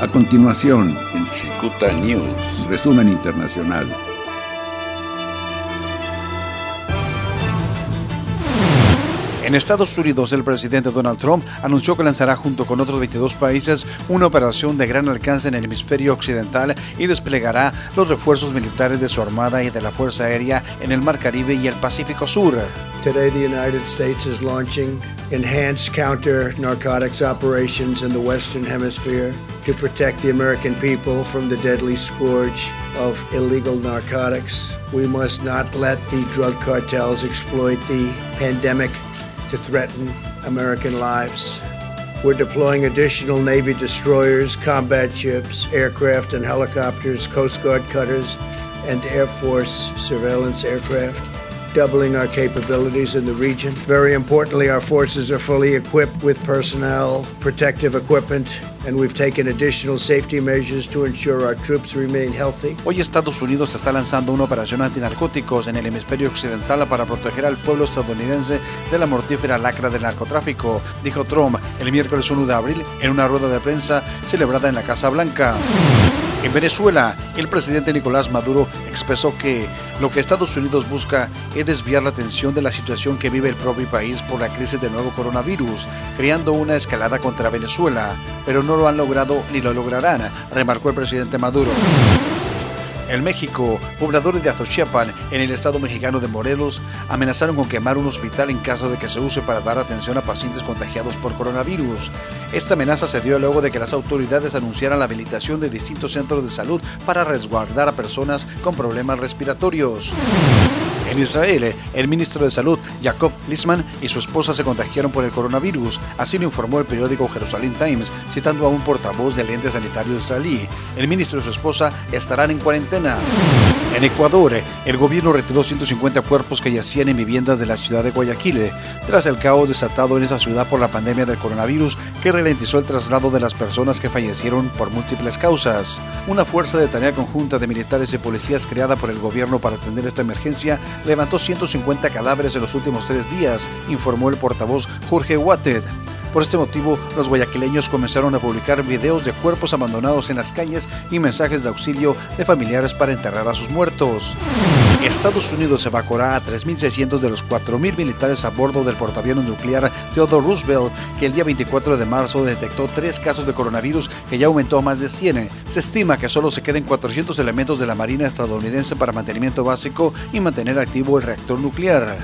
A continuación, en Cicuta News. resumen internacional. En Estados Unidos, el presidente Donald Trump anunció que lanzará junto con otros 22 países una operación de gran alcance en el hemisferio occidental y desplegará los refuerzos militares de su armada y de la Fuerza Aérea en el Mar Caribe y el Pacífico Sur. Today, the United States is launching enhanced counter narcotics operations in the Western Hemisphere to protect the American people from the deadly scourge of illegal narcotics. We must not let the drug cartels exploit the pandemic to threaten American lives. We're deploying additional Navy destroyers, combat ships, aircraft and helicopters, Coast Guard cutters, and Air Force surveillance aircraft, doubling our capabilities in the region. Very importantly, our forces are fully equipped with personnel, protective equipment, and we've taken additional safety measures to ensure our troops remain healthy. Hoy Estados Unidos está lanzando una operación antinarcóticos en el hemisferio occidental para proteger al pueblo estadounidense de la mortífera lacra del narcotráfico, dijo Trump el miércoles 1 de abril en una rueda de prensa celebrada en la Casa Blanca. En Venezuela, el presidente Nicolás Maduro expresó que lo que Estados Unidos busca es desviar la atención de la situación que vive el propio país por la crisis del nuevo coronavirus, creando una escalada contra Venezuela, pero no lo han logrado ni lo lograrán, remarcó el presidente Maduro. En México, pobladores de Atochiapan, en el estado mexicano de Morelos, amenazaron con quemar un hospital en caso de que se use para dar atención a pacientes contagiados por coronavirus. Esta amenaza se dio luego de que las autoridades anunciaran la habilitación de distintos centros de salud para resguardar a personas con problemas respiratorios. En Israel, el ministro de Salud, Jacob Lisman, y su esposa se contagiaron por el coronavirus. Así lo informó el periódico Jerusalem Times, citando a un portavoz del ente sanitario israelí. El ministro y su esposa estarán en cuarentena. En Ecuador, el gobierno retiró 150 cuerpos que yacían en viviendas de la ciudad de Guayaquil, tras el caos desatado en esa ciudad por la pandemia del coronavirus que ralentizó el traslado de las personas que fallecieron por múltiples causas. Una fuerza de tarea conjunta de militares y policías creada por el gobierno para atender esta emergencia levantó 150 cadáveres en los últimos tres días, informó el portavoz Jorge Watted. Por este motivo, los guayaquileños comenzaron a publicar videos de cuerpos abandonados en las calles y mensajes de auxilio de familiares para enterrar a sus muertos. Estados Unidos evacuará a 3.600 de los 4.000 militares a bordo del portaaviones nuclear Theodore Roosevelt, que el día 24 de marzo detectó tres casos de coronavirus que ya aumentó a más de 100. Se estima que solo se queden 400 elementos de la Marina estadounidense para mantenimiento básico y mantener activo el reactor nuclear.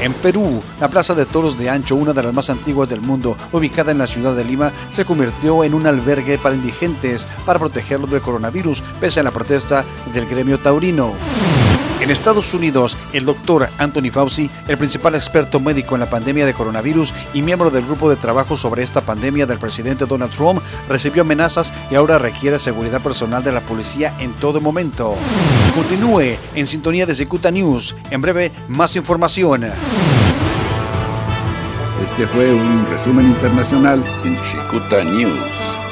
En Perú, la Plaza de Toros de Ancho, una de las más antiguas del mundo, ubicada en la ciudad de Lima, se convirtió en un albergue para indigentes para protegerlos del coronavirus, pese a la protesta del gremio taurino. En Estados Unidos, el doctor Anthony Fauci, el principal experto médico en la pandemia de coronavirus y miembro del grupo de trabajo sobre esta pandemia del presidente Donald Trump, recibió amenazas y ahora requiere seguridad personal de la policía en todo momento. Continúe en sintonía de Secuta News. En breve, más información. Este fue un resumen internacional en Cicuta News.